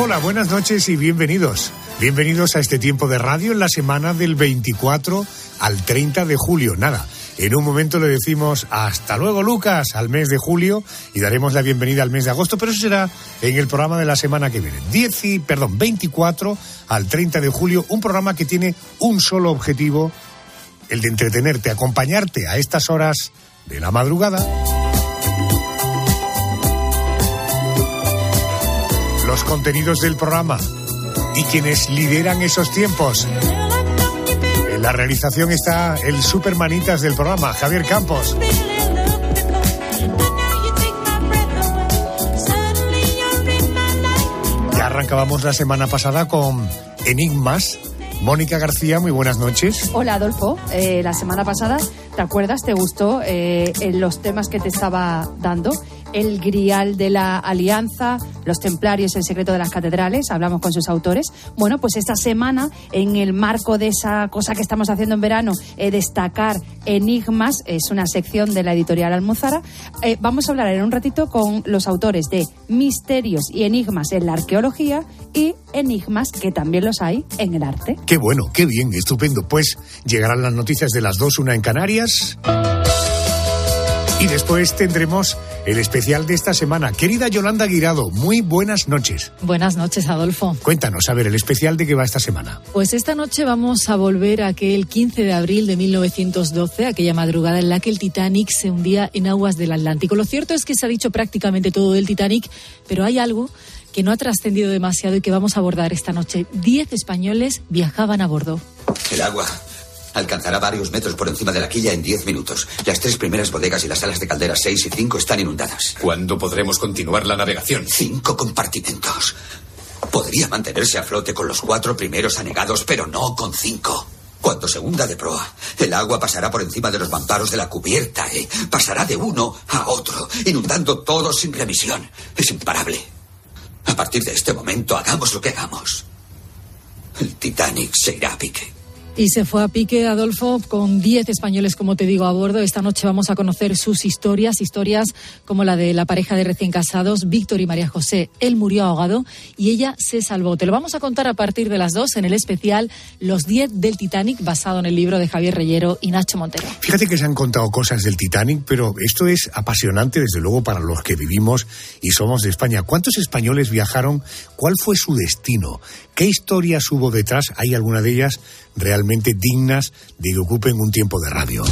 Hola, buenas noches y bienvenidos. Bienvenidos a este tiempo de radio en la semana del 24 al 30 de julio. Nada, en un momento le decimos hasta luego Lucas al mes de julio y daremos la bienvenida al mes de agosto, pero eso será en el programa de la semana que viene. 10 y, perdón, 24 al 30 de julio, un programa que tiene un solo objetivo, el de entretenerte, acompañarte a estas horas de la madrugada. Los contenidos del programa y quienes lideran esos tiempos. En la realización está el supermanitas del programa, Javier Campos. Ya arrancábamos la semana pasada con Enigmas. Mónica García, muy buenas noches. Hola Adolfo, eh, la semana pasada, ¿te acuerdas? ¿Te gustó eh, en los temas que te estaba dando? El grial de la alianza, los templarios, el secreto de las catedrales, hablamos con sus autores. Bueno, pues esta semana, en el marco de esa cosa que estamos haciendo en verano, eh, destacar enigmas, es una sección de la editorial Almuzara, eh, vamos a hablar en un ratito con los autores de Misterios y Enigmas en la arqueología y Enigmas, que también los hay en el arte. Qué bueno, qué bien, estupendo. Pues llegarán las noticias de las dos, una en Canarias. Y después tendremos el especial de esta semana. Querida Yolanda Guirado, muy buenas noches. Buenas noches, Adolfo. Cuéntanos, a ver, el especial de qué va esta semana. Pues esta noche vamos a volver a aquel 15 de abril de 1912, aquella madrugada en la que el Titanic se hundía en aguas del Atlántico. Lo cierto es que se ha dicho prácticamente todo del Titanic, pero hay algo que no ha trascendido demasiado y que vamos a abordar esta noche. Diez españoles viajaban a bordo. El agua alcanzará varios metros por encima de la quilla en 10 minutos. Las tres primeras bodegas y las salas de calderas 6 y 5 están inundadas. ¿Cuándo podremos continuar la navegación? Cinco compartimentos. Podría mantenerse a flote con los cuatro primeros anegados, pero no con cinco. Cuando se hunda de proa, el agua pasará por encima de los mamparos de la cubierta, ¿eh? Pasará de uno a otro, inundando todo sin remisión. Es imparable. A partir de este momento, hagamos lo que hagamos. El Titanic se irá a pique. Y se fue a pique, Adolfo, con 10 españoles, como te digo, a bordo. Esta noche vamos a conocer sus historias, historias como la de la pareja de recién casados, Víctor y María José. Él murió ahogado y ella se salvó. Te lo vamos a contar a partir de las 2 en el especial Los 10 del Titanic, basado en el libro de Javier Reyero y Nacho Montero. Fíjate que se han contado cosas del Titanic, pero esto es apasionante, desde luego, para los que vivimos y somos de España. ¿Cuántos españoles viajaron? ¿Cuál fue su destino? ¿Qué historias hubo detrás? ¿Hay alguna de ellas realmente dignas de que ocupen un tiempo de radio?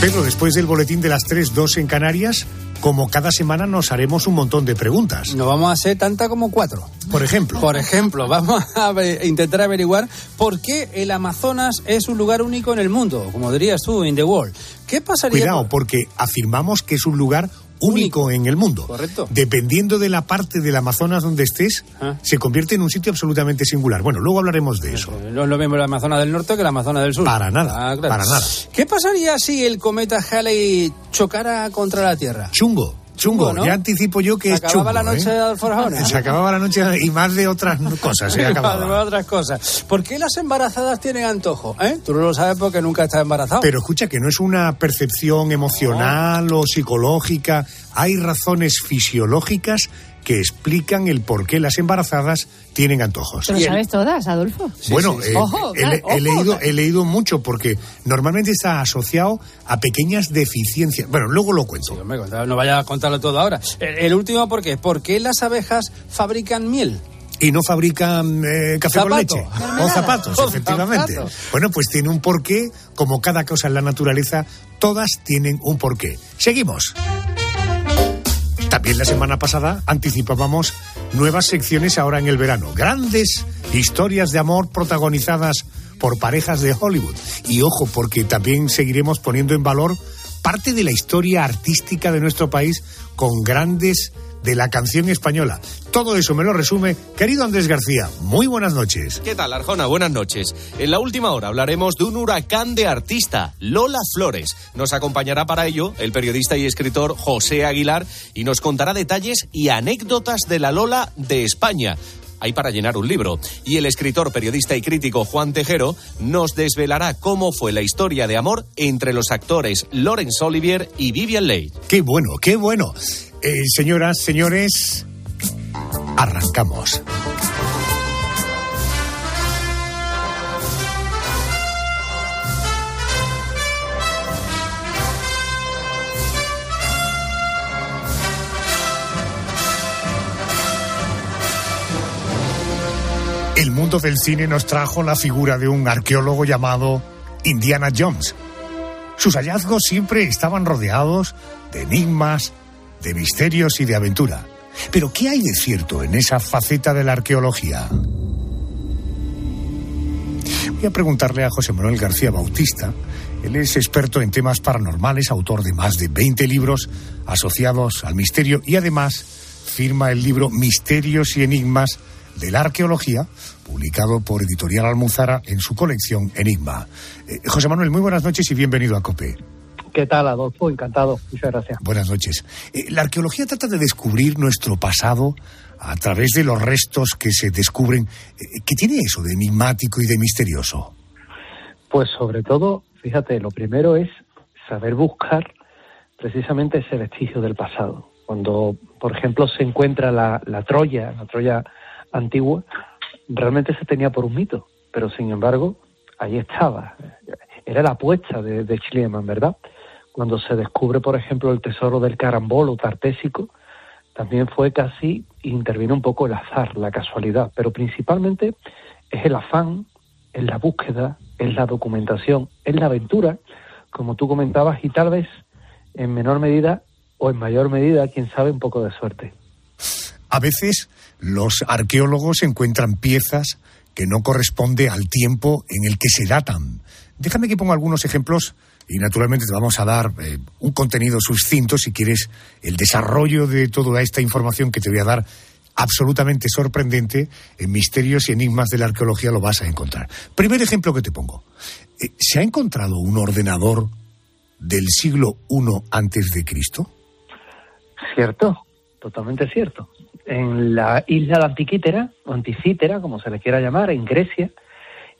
Pedro, después del boletín de las 3, 2 en Canarias, como cada semana nos haremos un montón de preguntas. No vamos a hacer tanta como cuatro. Por ejemplo. Por ejemplo, vamos a intentar averiguar por qué el Amazonas es un lugar único en el mundo, como dirías tú, in the world. ¿Qué pasaría? Cuidado, porque afirmamos que es un lugar único en el mundo. Correcto. Dependiendo de la parte del Amazonas donde estés, Ah. se convierte en un sitio absolutamente singular. Bueno, luego hablaremos de eso. No es lo mismo el Amazonas del norte que el Amazonas del sur. Para nada, Ah, claro. para nada. ¿Qué pasaría si el cometa Halley chocara contra la Tierra? Chungo, chungo. ¿no? Ya anticipo yo que Se es acababa chungo. la noche ¿eh? de Adolfo Arjona. Se acababa la noche y más de otras cosas. Se acababa. Además, otras cosas. ¿Por qué las embarazadas tienen antojo? ¿Eh? Tú no lo sabes porque nunca estás embarazado. Pero escucha que no es una percepción emocional o psicológica. Hay razones fisiológicas que explican el por qué las embarazadas tienen antojos. ¿Te lo Y el- sabes todas, Adolfo? bueno, sí, sí. eh, Ojo, he, claro, he ojo. leído, he leído mucho porque normalmente está asociado a pequeñas deficiencias. Bueno, luego lo cuento. Hombre, no vaya a contarlo todo ahora. El, el último, ¿por qué? ¿Por qué las abejas fabrican miel? Y no fabrican eh, café con leche. O zapatos, O efectivamente. Bueno, pues tiene un porqué, como cada cosa en la naturaleza, todas tienen un porqué. Seguimos. También la semana pasada anticipábamos nuevas secciones ahora en el verano. Grandes historias de amor protagonizadas por parejas de Hollywood. Y ojo, porque también seguiremos poniendo en valor parte de la historia artística de nuestro país con grandes de la canción española. Todo eso me lo resume, querido Andrés García. Muy buenas noches. ¿Qué tal, Arjona? Buenas noches. En la última hora hablaremos de un huracán de artista, Lola Flores. Nos acompañará para ello el periodista y escritor José Aguilar y nos contará detalles y anécdotas de la Lola de España hay para llenar un libro. Y el escritor, periodista y crítico Juan Tejero nos desvelará cómo fue la historia de amor entre los actores Laurence Olivier y Vivian Leigh. Qué bueno, qué bueno. Eh, señoras, señores, arrancamos. El mundo del cine nos trajo la figura de un arqueólogo llamado Indiana Jones. Sus hallazgos siempre estaban rodeados de enigmas, de misterios y de aventura. Pero ¿qué hay de cierto en esa faceta de la arqueología? Voy a preguntarle a José Manuel García Bautista. Él es experto en temas paranormales, autor de más de 20 libros asociados al misterio y además firma el libro Misterios y Enigmas de la Arqueología, publicado por Editorial Almuzara en su colección Enigma. Eh, José Manuel, muy buenas noches y bienvenido a COPE. ¿Qué tal, Adolfo? Encantado. Muchas gracias. Buenas noches. Eh, la arqueología trata de descubrir nuestro pasado a través de los restos que se descubren. Eh, ¿Qué tiene eso de enigmático y de misterioso? Pues sobre todo, fíjate, lo primero es saber buscar precisamente ese vestigio del pasado. Cuando, por ejemplo, se encuentra la, la Troya, la Troya antigua, realmente se tenía por un mito, pero sin embargo, ahí estaba. Era la apuesta de, de ¿verdad? Cuando se descubre, por ejemplo, el tesoro del carambolo tartésico, también fue casi, intervino un poco el azar, la casualidad, pero principalmente es el afán, es la búsqueda, es la documentación, es la aventura, como tú comentabas, y tal vez en menor medida o en mayor medida, quién sabe, un poco de suerte. A veces los arqueólogos encuentran piezas que no corresponde al tiempo en el que se datan. Déjame que ponga algunos ejemplos y naturalmente te vamos a dar eh, un contenido sucinto si quieres el desarrollo de toda esta información que te voy a dar absolutamente sorprendente en misterios y enigmas de la arqueología lo vas a encontrar. Primer ejemplo que te pongo. Eh, ¿Se ha encontrado un ordenador del siglo I antes de Cristo? Cierto, totalmente cierto en la isla de Antiquítera, o Anticítera, como se le quiera llamar, en Grecia.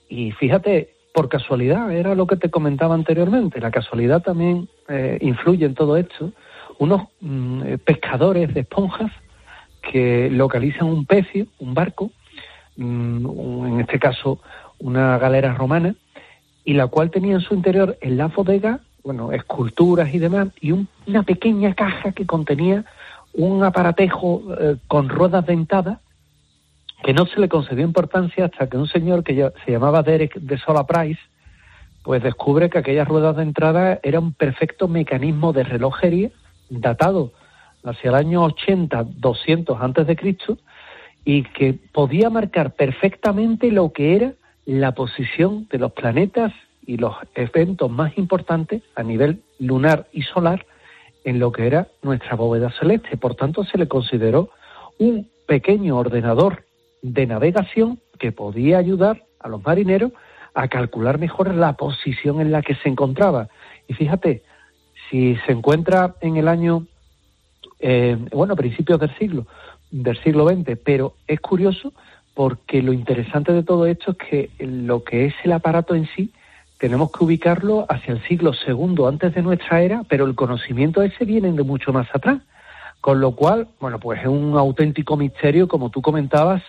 Y fíjate, por casualidad, era lo que te comentaba anteriormente, la casualidad también eh, influye en todo esto. Unos mm, eh, pescadores de esponjas que localizan un pecio, un barco, mm, en este caso una galera romana, y la cual tenía en su interior en la bodega, bueno, esculturas y demás, y una pequeña caja que contenía un aparatejo eh, con ruedas dentadas que no se le concedió importancia hasta que un señor que se llamaba Derek de Sola Price pues descubre que aquellas ruedas de entrada era un perfecto mecanismo de relojería datado hacia el año 80, 200 antes de Cristo y que podía marcar perfectamente lo que era la posición de los planetas y los eventos más importantes a nivel lunar y solar en lo que era nuestra bóveda celeste. Por tanto, se le consideró un pequeño ordenador de navegación que podía ayudar a los marineros a calcular mejor la posición en la que se encontraba. Y fíjate, si se encuentra en el año, eh, bueno, principios del siglo, del siglo XX, pero es curioso porque lo interesante de todo esto es que lo que es el aparato en sí tenemos que ubicarlo hacia el siglo segundo antes de nuestra era, pero el conocimiento ese viene de mucho más atrás. Con lo cual, bueno, pues es un auténtico misterio, como tú comentabas,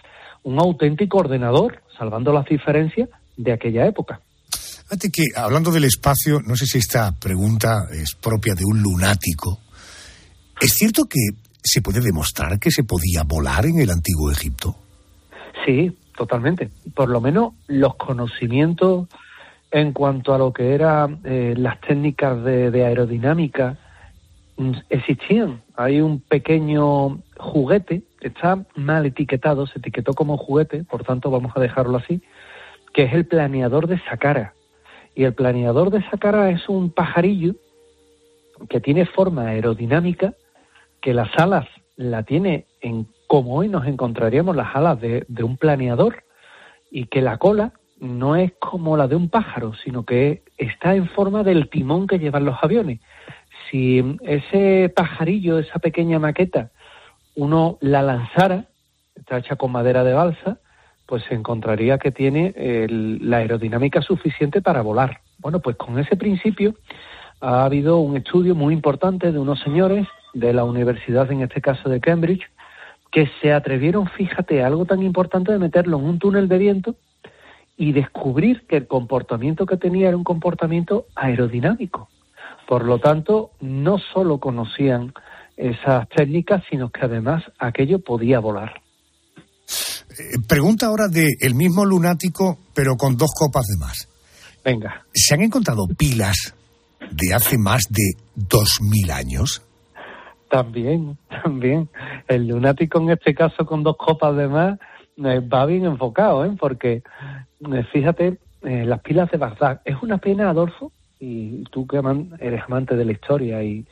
un auténtico ordenador, salvando las diferencias de aquella época. Fíjate que, hablando del espacio, no sé si esta pregunta es propia de un lunático. ¿Es cierto que se puede demostrar que se podía volar en el antiguo Egipto? Sí, totalmente. Por lo menos los conocimientos en cuanto a lo que eran eh, las técnicas de, aerodinámica, mm, existían. Hay un pequeño juguete, está mal etiquetado, se etiquetó como juguete, por tanto vamos a dejarlo así, que es el planeador de Sakara. Y el planeador de Sakara es un pajarillo que tiene forma aerodinámica, que las alas la tiene en como hoy nos encontraríamos las alas de, de un planeador y que la cola no es como la de un pájaro, sino que está en forma del timón que llevan los aviones. Si ese pajarillo, esa pequeña maqueta, uno la lanzara, está hecha con madera de balsa, pues se encontraría que tiene la aerodinámica suficiente para volar. Bueno, pues con ese principio ha habido un estudio muy importante de unos señores de la universidad, en este caso de Cambridge, que se atrevieron, fíjate, algo tan importante de meterlo en un túnel de viento y descubrir que el comportamiento que tenía era un comportamiento aerodinámico. Por lo tanto, no solo conocían esas técnicas, sino que además aquello podía volar. Eh, pregunta ahora de el mismo lunático, pero con dos copas de más. Venga. ¿Se han encontrado pilas de hace más de dos mil años? También, también. El lunático en este caso con dos copas de más va bien enfocado, ¿eh? porque eh, fíjate, eh, las pilas de Bagdad. Es una pena, Adolfo, y tú que eres amante de la historia y,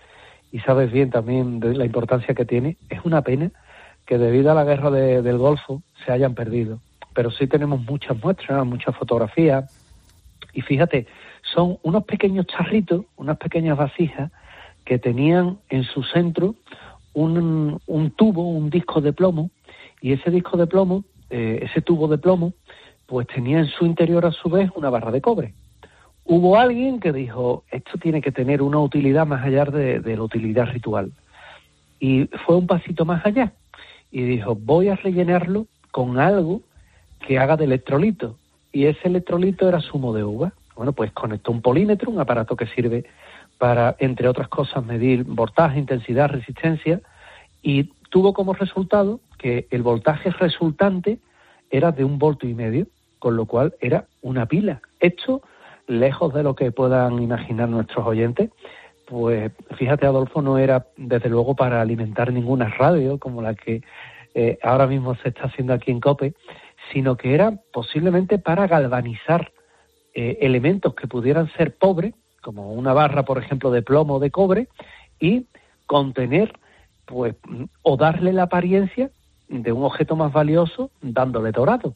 sabes bien también de la importancia que tiene, es una pena que debido a la guerra del Golfo se hayan perdido. Pero sí tenemos muchas muestras, muchas fotografías. Y fíjate, son unos pequeños charritos, unas pequeñas vasijas que tenían en su centro un, un tubo, un disco de plomo, y ese disco de plomo, eh, ese tubo de plomo, pues tenía en su interior a su vez una barra de cobre. Hubo alguien que dijo, esto tiene que tener una utilidad más allá de, la utilidad ritual. Y fue un pasito más allá y dijo, voy a rellenarlo con algo que haga de electrolito. Y ese electrolito era zumo de uva. Bueno, pues conectó un polímetro, un aparato que sirve para, entre otras cosas, medir voltaje, intensidad, resistencia, y tuvo como resultado que el voltaje resultante era de un volto y medio, con lo cual era una pila. Esto, lejos de lo que puedan imaginar nuestros oyentes, pues fíjate, Adolfo, no era desde luego para alimentar ninguna radio como la que eh, ahora mismo se está haciendo aquí en COPE, sino que era posiblemente para galvanizar eh, elementos que pudieran ser pobres, como una barra, por ejemplo, de plomo o de cobre, y contener, pues, o darle la apariencia de un objeto más valioso dándole dorado.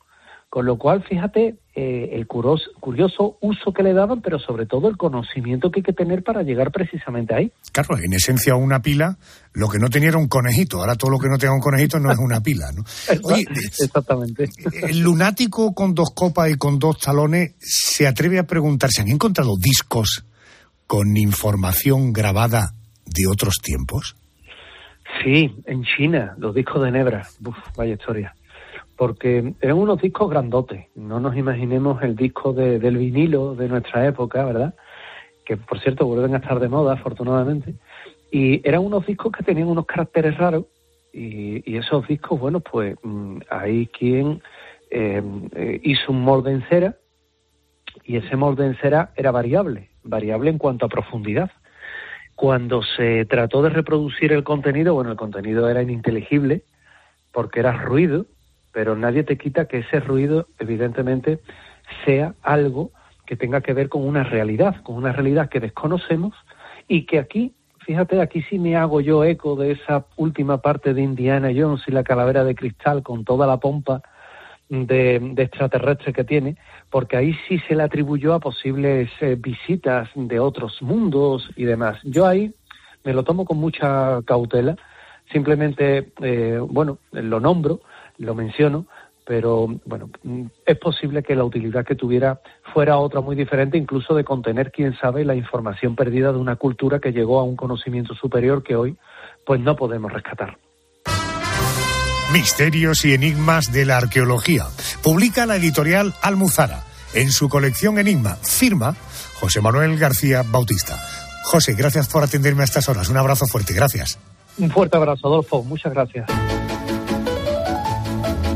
Con lo cual, fíjate eh, el curioso, curioso, uso que le daban, pero sobre todo el conocimiento que hay que tener para llegar precisamente ahí. Claro, en esencia una pila, lo que no tenía era un conejito. Ahora todo lo que no tenga un conejito no es una pila, ¿no? Oye, Exactamente. El lunático con dos copas y con dos talones se atreve a preguntar, ¿se han encontrado discos con información grabada de otros tiempos? Sí, en China, los discos de Nebra. Uf, vaya historia. Porque eran unos discos grandotes. No nos imaginemos el disco del vinilo de nuestra época, ¿verdad? Que por cierto vuelven a estar de moda, afortunadamente. Y eran unos discos que tenían unos caracteres raros. Y, esos discos, bueno, pues mm, hay quien eh, eh, hizo un molde en cera. Y ese molde en cera era variable, variable en cuanto a profundidad. Cuando se trató de reproducir el contenido, bueno, el contenido era ininteligible porque era ruido, pero nadie te quita que ese ruido, evidentemente, sea algo que tenga que ver con una realidad, con una realidad que desconocemos y que aquí, fíjate, aquí sí me hago yo eco de esa última parte de Indiana Jones y la calavera de cristal con toda la pompa de, de extraterrestre que tiene, porque ahí sí se le atribuyó a posibles eh, visitas de otros mundos y demás. Yo ahí me lo tomo con mucha cautela, simplemente, eh, bueno, lo nombro, lo menciono, pero bueno, es posible que la utilidad que tuviera fuera otra muy diferente, incluso de contener, quién sabe, la información perdida de una cultura que llegó a un conocimiento superior que hoy pues no podemos rescatar. Misterios y enigmas de la arqueología. Publica la editorial Almuzara. En su colección Enigma firma José Manuel García Bautista. José, gracias por atenderme a estas horas. Un abrazo fuerte, gracias. Un fuerte abrazo, Adolfo. Muchas gracias.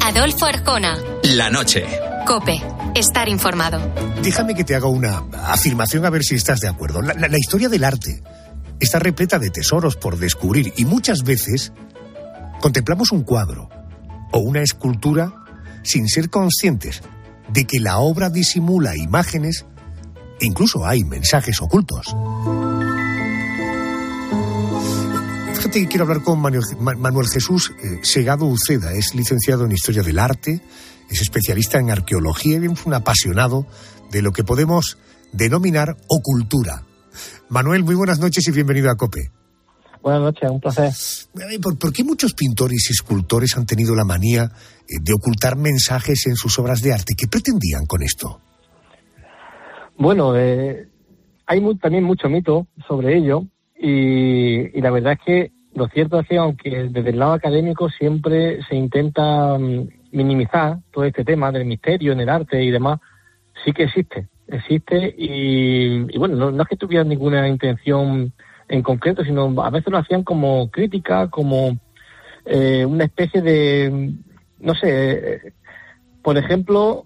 Adolfo Arcona. La noche. Cope. Estar informado. Déjame que te haga una afirmación a ver si estás de acuerdo. la historia del arte está repleta de tesoros por descubrir y muchas veces Contemplamos un cuadro o una escultura sin ser conscientes de que la obra disimula imágenes e incluso hay mensajes ocultos. Fíjate que quiero hablar con Manuel Jesús eh, Segado Uceda. Es licenciado en Historia del Arte, es especialista en arqueología y es un apasionado de lo que podemos denominar ocultura. Manuel, muy buenas noches y bienvenido a COPE. Buenas noches, un placer. ¿Por, qué muchos pintores y escultores han tenido la manía eh, de ocultar mensajes en sus obras de arte? ¿Qué pretendían con esto? Bueno, eh, hay también mucho mito sobre ello y, la verdad es que lo cierto es que aunque desde el lado académico siempre se intenta mm, minimizar todo este tema del misterio en el arte y demás, sí que existe, existe y, bueno, no, es que tuvieran ninguna intención en concreto, sino a veces lo hacían como crítica, como eh, una especie de, no sé, por ejemplo,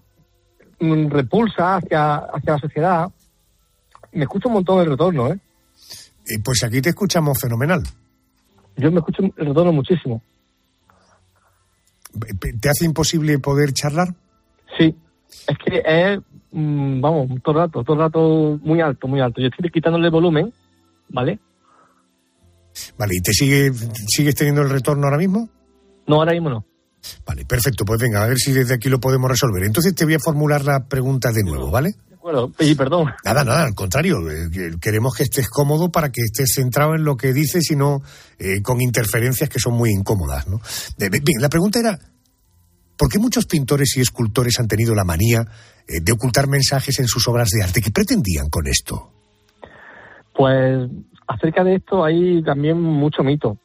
mm, repulsa hacia, hacia la sociedad. Me escucho un montón el retorno, ¿eh? pues aquí te escuchamos fenomenal. Yo me escucho el retorno muchísimo. ¿Te hace imposible poder charlar? Sí, es que es, mm, vamos, todo el rato, todo el rato muy alto, muy alto. Yo estoy quitándole volumen, ¿vale? Vale, ¿y te sigue, sigues teniendo el retorno ahora mismo? No, ahora mismo no. Vale, perfecto, pues venga, a ver si desde aquí lo podemos resolver. Entonces te voy a formular la pregunta de nuevo, ¿vale? De acuerdo, y perdón. Nada, nada, al contrario, eh, queremos que estés cómodo para que estés centrado en lo que dices y no eh, con interferencias que son muy incómodas, ¿no? Bien, la pregunta era, ¿por qué muchos pintores y escultores han tenido la manía eh, de ocultar mensajes en sus obras de arte? ¿Qué pretendían con esto? Pues acerca de esto hay también mucho mito.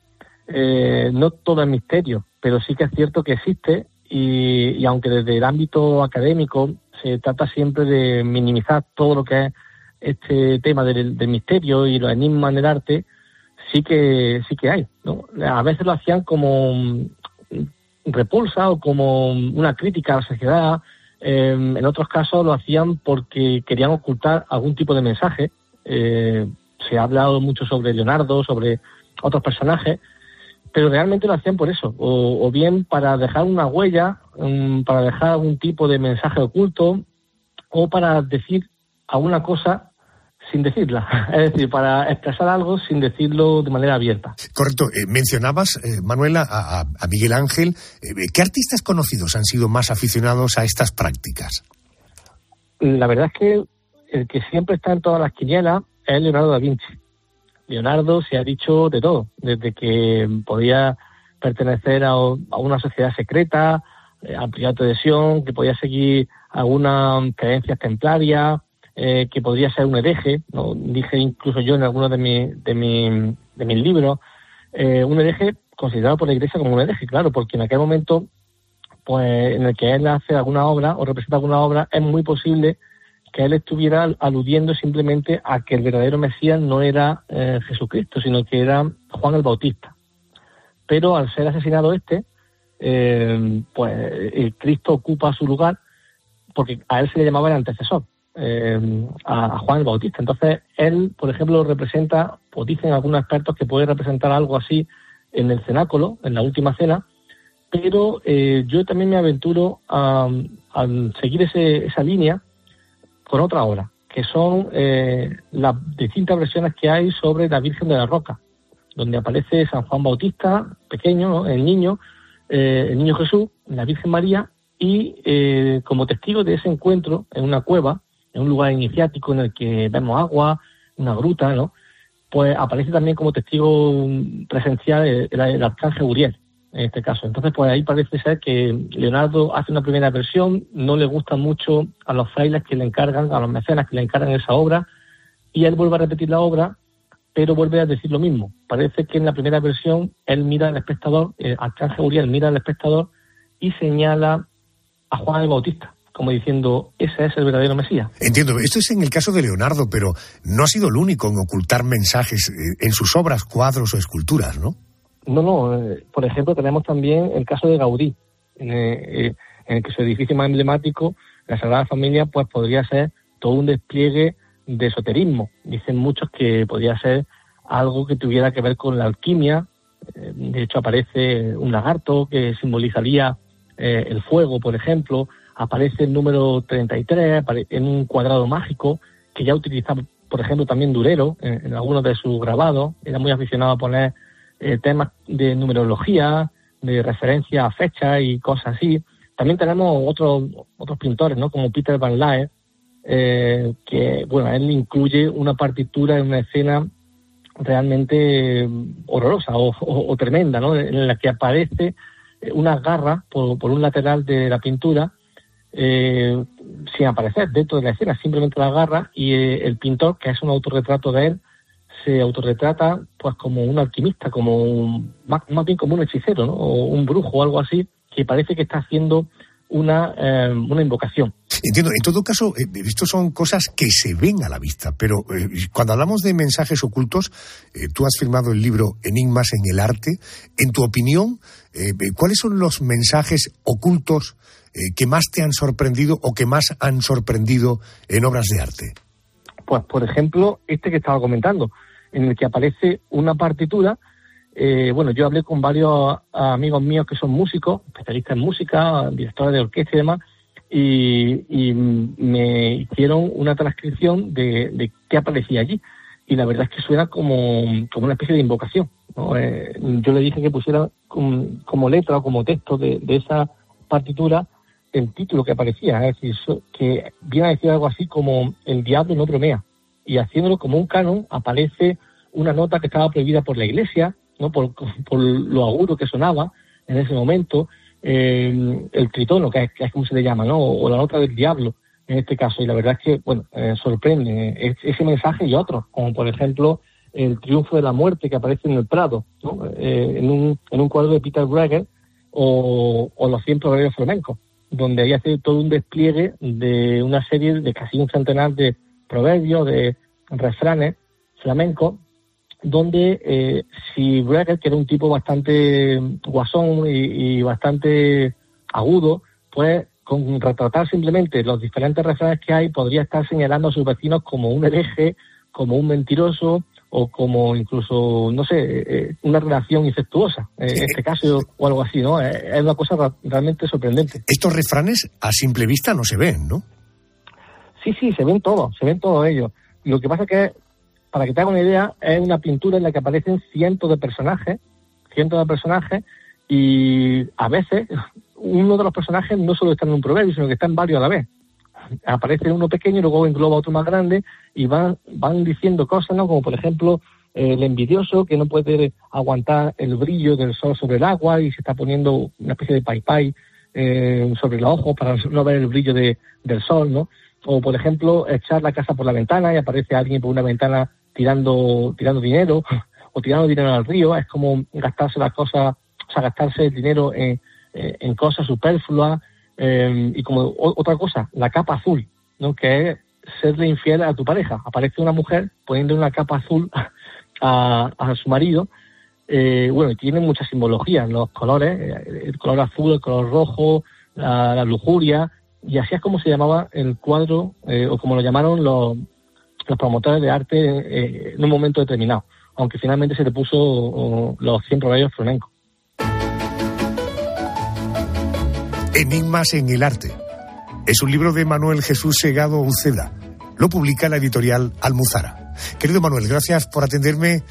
Eh, no todo es misterio, pero sí que es cierto que existe y, aunque desde el ámbito académico se trata siempre de minimizar todo lo que es este tema del, misterio y los enigmas en el arte, sí que sí que hay. ¿no? A veces lo hacían como repulsa o como una crítica a la sociedad. Eh, en otros casos lo hacían porque querían ocultar algún tipo de mensaje. Eh, se ha hablado mucho sobre Leonardo, sobre otros personajes, pero realmente lo hacían por eso, o, bien para dejar una huella, um, para dejar algún tipo de mensaje oculto, o para decir alguna cosa sin decirla, es decir, para expresar algo sin decirlo de manera abierta. Correcto. Eh, mencionabas, eh, Manuela, a, Miguel Ángel. Eh, ¿Qué artistas conocidos han sido más aficionados a estas prácticas? La verdad es que el que siempre está en todas las quinielas es Leonardo da Vinci. Leonardo se ha dicho de todo, desde que podía pertenecer a, una sociedad secreta, eh, a Priato de Sion, que podía seguir algunas creencias templarias, eh, que podría ser un hereje, dije incluso yo en algunos de, mi, de, mi, de mis libros, eh, un hereje considerado por la Iglesia como un hereje, claro, porque en aquel momento, pues en el que él hace alguna obra o representa alguna obra, es muy posible que él estuviera aludiendo simplemente a que el verdadero Mesías no era eh, Jesucristo, sino que era Juan el Bautista. Pero al ser asesinado este, eh, pues el Cristo ocupa su lugar porque a él se le llamaba el antecesor, eh, a, Juan el Bautista. Entonces, él, por ejemplo, representa, o dicen algunos expertos que puede representar algo así en el cenáculo, en la última cena, pero yo también me aventuro a, a seguir ese, esa línea con otra obra, que son eh, las distintas versiones que hay sobre la Virgen de la Roca, donde aparece San Juan Bautista, pequeño, el niño, eh, el niño Jesús, la Virgen María, y eh, como testigo de ese encuentro en una cueva, en un lugar iniciático en el que vemos agua, una gruta, ¿no? Pues aparece también como testigo presencial el, el Uriel en este caso. Entonces, pues ahí parece ser que Leonardo hace una primera versión, no le gusta mucho a los frailes que le encargan, a los mecenas que le encargan esa obra, y él vuelve a repetir la obra, pero vuelve a decir lo mismo. Parece que en la primera versión él mira al espectador, eh, Arcángel Uriel mira al espectador y señala a Juan el Bautista como diciendo, ese es el verdadero Mesías. Entiendo, esto es en el caso de Leonardo, pero no ha sido el único en ocultar mensajes eh, en sus obras, cuadros o esculturas, ¿no? No, no. Eh, por ejemplo, tenemos también el caso de Gaudí, en, eh, el que su edificio más emblemático, la Sagrada Familia, pues podría ser todo un despliegue de esoterismo. Dicen muchos que podría ser algo que tuviera que ver con la alquimia. Eh, de hecho, aparece un lagarto que simbolizaría el fuego, por ejemplo. Aparece el número 33 en un cuadrado mágico que ya utilizaba, por ejemplo, también Durero en, en algunos de sus grabados. Era muy aficionado a poner eh, temas de numerología, de referencia a fechas y cosas así. También tenemos otros otros pintores, ¿no? Como Peter Van Laer, eh, que, bueno, él incluye una partitura en una escena realmente horrorosa o, tremenda, ¿no? En la que aparece una garra por, por un lateral de la pintura eh, sin aparecer dentro de la escena, simplemente la garra y eh, el pintor, que es un autorretrato de él, se autorretrata pues como un alquimista, como un, más, bien como un hechicero, ¿no? o un brujo o algo así, que parece que está haciendo una, eh, una invocación. Entiendo, en todo caso, eh, esto son cosas que se ven a la vista, pero eh, cuando hablamos de mensajes ocultos, tú has firmado el libro Enigmas en el arte. En tu opinión, ¿cuáles son los mensajes ocultos que más te han sorprendido o que más han sorprendido en obras de arte? Pues, por ejemplo, este que estaba comentando, en el que aparece una partitura eh, bueno, yo hablé con varios amigos míos que son músicos, especialistas en música, directores de orquesta y demás, y, me hicieron una transcripción de, qué aparecía allí. Y la verdad es que suena como, una especie de invocación. Eh, yo le dije que pusiera como, letra o como texto de, esa partitura el título que aparecía, es decir, que viene a decir algo así como el diablo no bromea. Y haciéndolo como un canon aparece una nota que estaba prohibida por la iglesia, ¿no? por, por lo agudo que sonaba en ese momento, eh, el tritono, que es, como se le llama, ¿no? o, la nota del diablo en este caso. Y la verdad es que, bueno, eh, sorprende ese mensaje y otros, como por ejemplo el triunfo de la muerte que aparece en el Prado, ¿no? Eh, en, un, en un cuadro de Peter Breger, o, o los 100 proverbios flamencos, donde ahí hace todo un despliegue de una serie de casi un centenar de proverbios, de refranes flamencos, donde eh, si Breger, que era un tipo bastante guasón y, bastante agudo, pues con retratar simplemente los diferentes refranes que hay, podría estar señalando a sus vecinos como un hereje, como un mentiroso o como incluso, no sé, eh, una relación infectuosa, en este caso, o algo así, ¿no? Es una cosa realmente sorprendente. Estos refranes a simple vista no se ven, ¿no? Sí, sí, se ven todos, se ven todos ellos. Lo que pasa es que para que te haga una idea, es una pintura en la que aparecen cientos de personajes, cientos de personajes, y a veces uno de los personajes no solo está en un proverbio, sino que está en varios a la vez. Aparece uno pequeño y luego engloba otro más grande y van, van diciendo cosas, ¿no? Como por ejemplo, el envidioso que no puede aguantar el brillo del sol sobre el agua y se está poniendo una especie de pai pai eh, sobre los ojos para no ver el brillo de, del sol, ¿no? O por ejemplo, echar la casa por la ventana y aparece alguien por una ventana tirando, tirando dinero o tirando dinero al río, es como gastarse las cosas, o sea, gastarse el dinero en, en cosas superfluas. Eh, y como otra cosa, la capa azul, ¿no? que es serle infiel a tu pareja. Aparece una mujer poniendo una capa azul a, a su marido. Eh, bueno, tiene mucha simbología, los colores, eh, el color azul, el color rojo, la, lujuria, y así es como se llamaba el cuadro, o como lo llamaron los, los promotores de arte eh, en un momento determinado, aunque finalmente se le puso los 100 proverbios flamencos. Enigmas en el arte. Es un libro de Manuel Jesús Segado Uceda. Lo publica la editorial Almuzara. Querido Manuel, gracias por atenderme.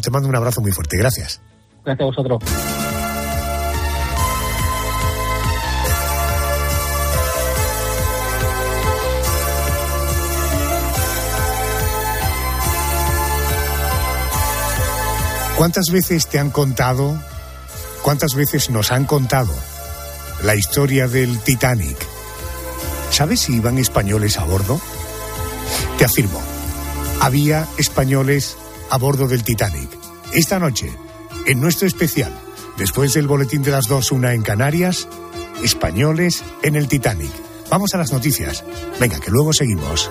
Te mando un abrazo muy fuerte. Gracias. Gracias a vosotros. ¿Cuántas veces te han contado, cuántas veces nos han contado la historia del Titanic? ¿Sabes si iban españoles a bordo? Te afirmo, había españoles a bordo del Titanic. Esta noche, en nuestro especial, después del boletín de las dos, una en Canarias, españoles en el Titanic. Vamos a las noticias. Venga, que luego seguimos.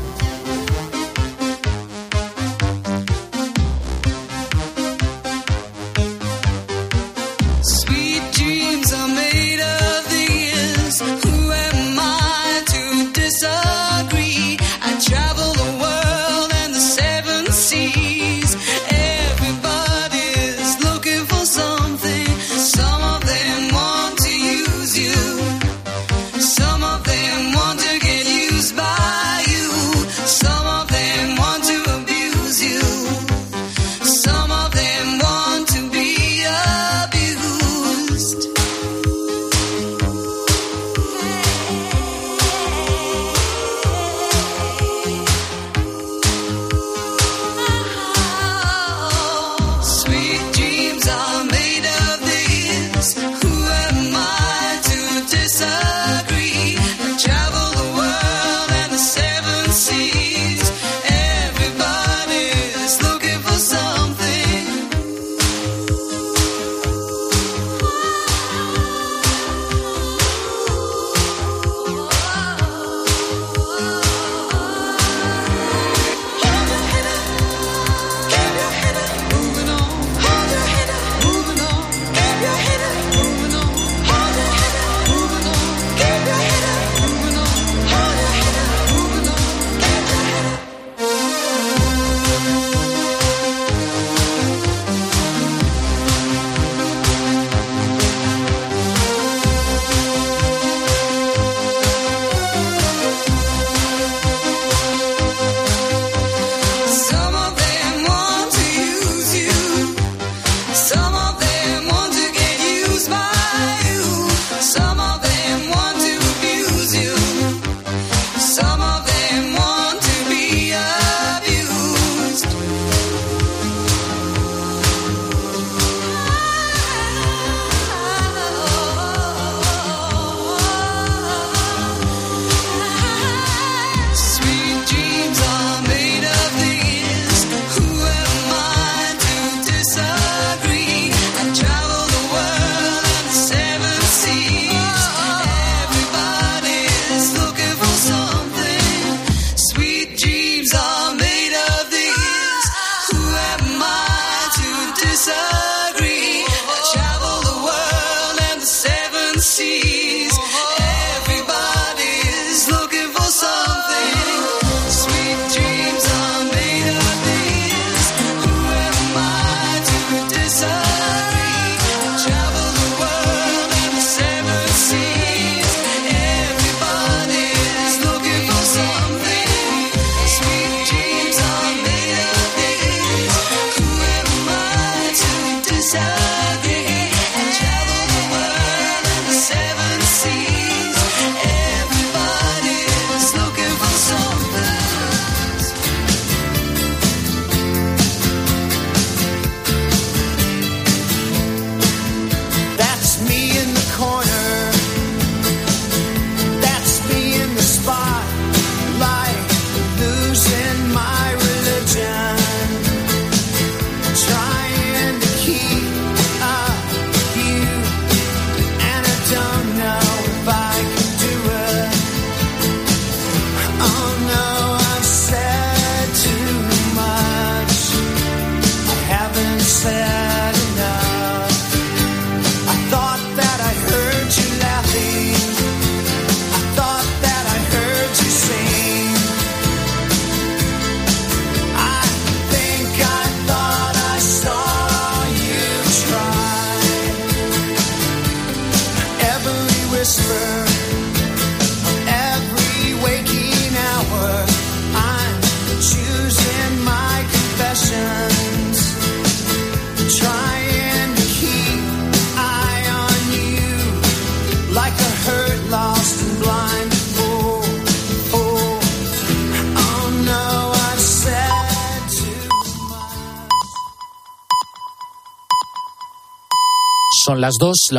Las dos. la